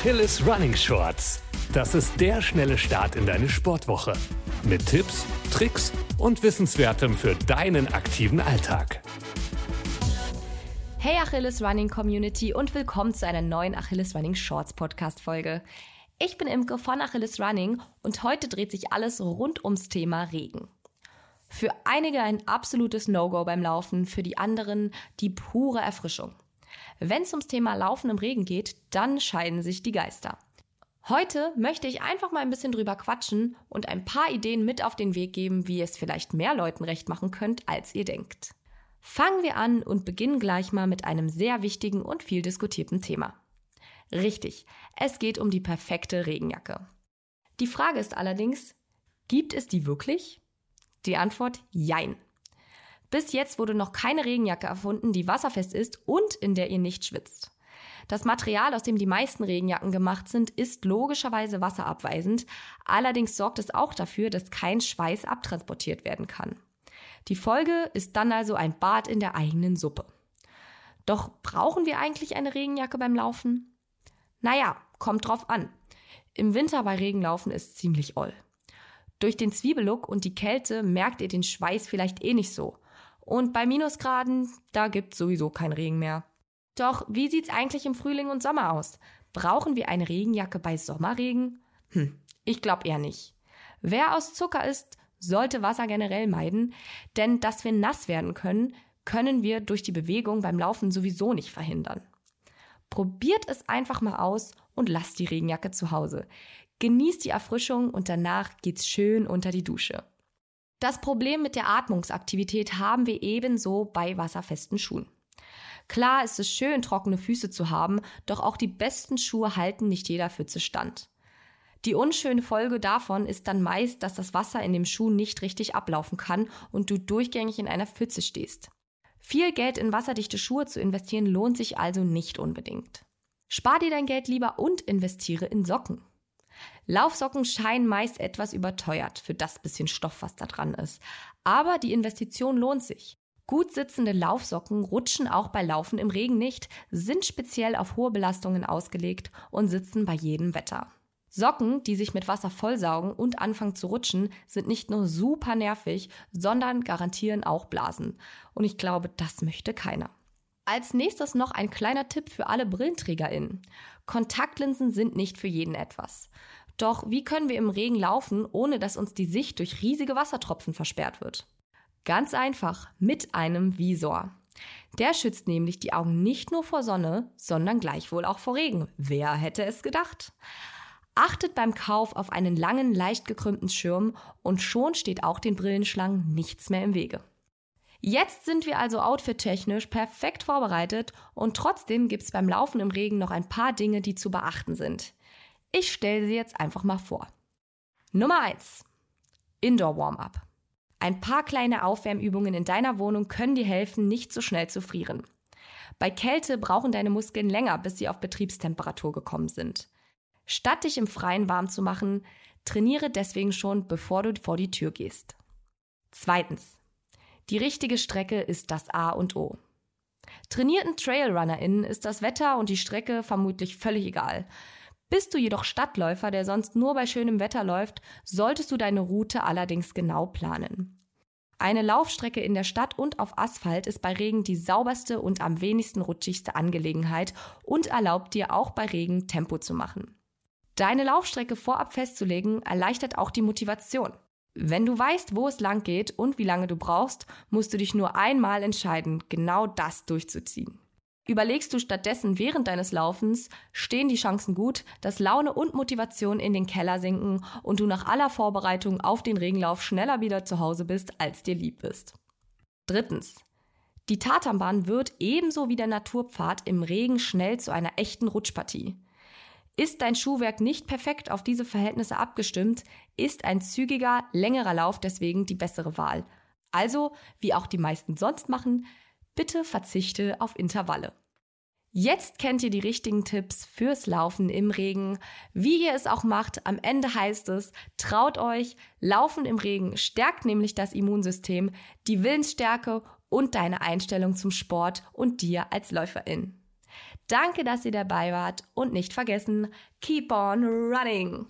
Achilles Running Shorts. Das ist der schnelle Start in deine Sportwoche. Mit Tipps, Tricks und Wissenswertem für deinen aktiven Alltag. Hey Achilles Running Community und willkommen zu einer neuen Achilles Running Shorts Podcast Folge. Ich bin Imke von Achilles Running und heute dreht sich alles rund ums Thema Regen. Für einige ein absolutes No-Go beim Laufen, für die anderen die pure Erfrischung. Wenn es ums Thema Laufen im Regen geht, dann scheiden sich die Geister. Heute möchte ich einfach mal ein bisschen drüber quatschen und ein paar Ideen mit auf den Weg geben, wie ihr es vielleicht mehr Leuten recht machen könnt, als ihr denkt. Fangen wir an und beginnen gleich mal mit einem sehr wichtigen und viel diskutierten Thema. Richtig, es geht um die perfekte Regenjacke. Die Frage ist allerdings, gibt es die wirklich? Die Antwort Jein. Bis jetzt wurde noch keine Regenjacke erfunden, die wasserfest ist und in der ihr nicht schwitzt. Das Material, aus dem die meisten Regenjacken gemacht sind, ist logischerweise wasserabweisend, allerdings sorgt es auch dafür, dass kein Schweiß abtransportiert werden kann. Die Folge ist dann also ein Bad in der eigenen Suppe. Doch brauchen wir eigentlich eine Regenjacke beim Laufen? Naja, kommt drauf an. Im Winter bei Regenlaufen ist ziemlich oll. Durch den Zwiebellook und die Kälte merkt ihr den Schweiß vielleicht eh nicht so. Und bei Minusgraden, da gibt's sowieso kein Regen mehr. Doch wie sieht's eigentlich im Frühling und Sommer aus? Brauchen wir eine Regenjacke bei Sommerregen? Hm, ich glaube eher nicht. Wer aus Zucker ist, sollte Wasser generell meiden, denn dass wir nass werden können, können wir durch die Bewegung beim Laufen sowieso nicht verhindern. Probiert es einfach mal aus und lasst die Regenjacke zu Hause. Genießt die Erfrischung und danach geht's schön unter die Dusche. Das Problem mit der Atmungsaktivität haben wir ebenso bei wasserfesten Schuhen. Klar ist es schön, trockene Füße zu haben, doch auch die besten Schuhe halten nicht jeder Pfütze stand. Die unschöne Folge davon ist dann meist, dass das Wasser in dem Schuh nicht richtig ablaufen kann und du durchgängig in einer Pfütze stehst. Viel Geld in wasserdichte Schuhe zu investieren lohnt sich also nicht unbedingt. Spar dir dein Geld lieber und investiere in Socken. Laufsocken scheinen meist etwas überteuert für das bisschen Stoff, was da dran ist. Aber die Investition lohnt sich. Gut sitzende Laufsocken rutschen auch bei Laufen im Regen nicht, sind speziell auf hohe Belastungen ausgelegt und sitzen bei jedem Wetter. Socken, die sich mit Wasser vollsaugen und anfangen zu rutschen, sind nicht nur super nervig, sondern garantieren auch Blasen. Und ich glaube, das möchte keiner. Als nächstes noch ein kleiner Tipp für alle BrillenträgerInnen. Kontaktlinsen sind nicht für jeden etwas. Doch wie können wir im Regen laufen, ohne dass uns die Sicht durch riesige Wassertropfen versperrt wird? Ganz einfach, mit einem Visor. Der schützt nämlich die Augen nicht nur vor Sonne, sondern gleichwohl auch vor Regen. Wer hätte es gedacht? Achtet beim Kauf auf einen langen, leicht gekrümmten Schirm und schon steht auch den Brillenschlangen nichts mehr im Wege. Jetzt sind wir also outfit-technisch perfekt vorbereitet und trotzdem gibt es beim Laufen im Regen noch ein paar Dinge, die zu beachten sind. Ich stelle sie jetzt einfach mal vor. Nummer 1. Indoor Warm-up. Ein paar kleine Aufwärmübungen in deiner Wohnung können dir helfen, nicht so schnell zu frieren. Bei Kälte brauchen deine Muskeln länger, bis sie auf Betriebstemperatur gekommen sind. Statt dich im Freien warm zu machen, trainiere deswegen schon, bevor du vor die Tür gehst. Zweitens. Die richtige Strecke ist das A und O. Trainierten TrailrunnerInnen ist das Wetter und die Strecke vermutlich völlig egal. Bist du jedoch Stadtläufer, der sonst nur bei schönem Wetter läuft, solltest du deine Route allerdings genau planen. Eine Laufstrecke in der Stadt und auf Asphalt ist bei Regen die sauberste und am wenigsten rutschigste Angelegenheit und erlaubt dir auch bei Regen Tempo zu machen. Deine Laufstrecke vorab festzulegen erleichtert auch die Motivation. Wenn du weißt, wo es lang geht und wie lange du brauchst, musst du dich nur einmal entscheiden, genau das durchzuziehen. Überlegst du stattdessen während deines Laufens, stehen die Chancen gut, dass Laune und Motivation in den Keller sinken und du nach aller Vorbereitung auf den Regenlauf schneller wieder zu Hause bist, als dir lieb ist. Drittens. Die Tatanbahn wird ebenso wie der Naturpfad im Regen schnell zu einer echten Rutschpartie. Ist dein Schuhwerk nicht perfekt auf diese Verhältnisse abgestimmt, ist ein zügiger, längerer Lauf deswegen die bessere Wahl. Also, wie auch die meisten sonst machen, bitte verzichte auf Intervalle. Jetzt kennt ihr die richtigen Tipps fürs Laufen im Regen. Wie ihr es auch macht, am Ende heißt es, traut euch, Laufen im Regen stärkt nämlich das Immunsystem, die Willensstärke und deine Einstellung zum Sport und dir als Läuferin. Danke, dass ihr dabei wart und nicht vergessen, keep on running!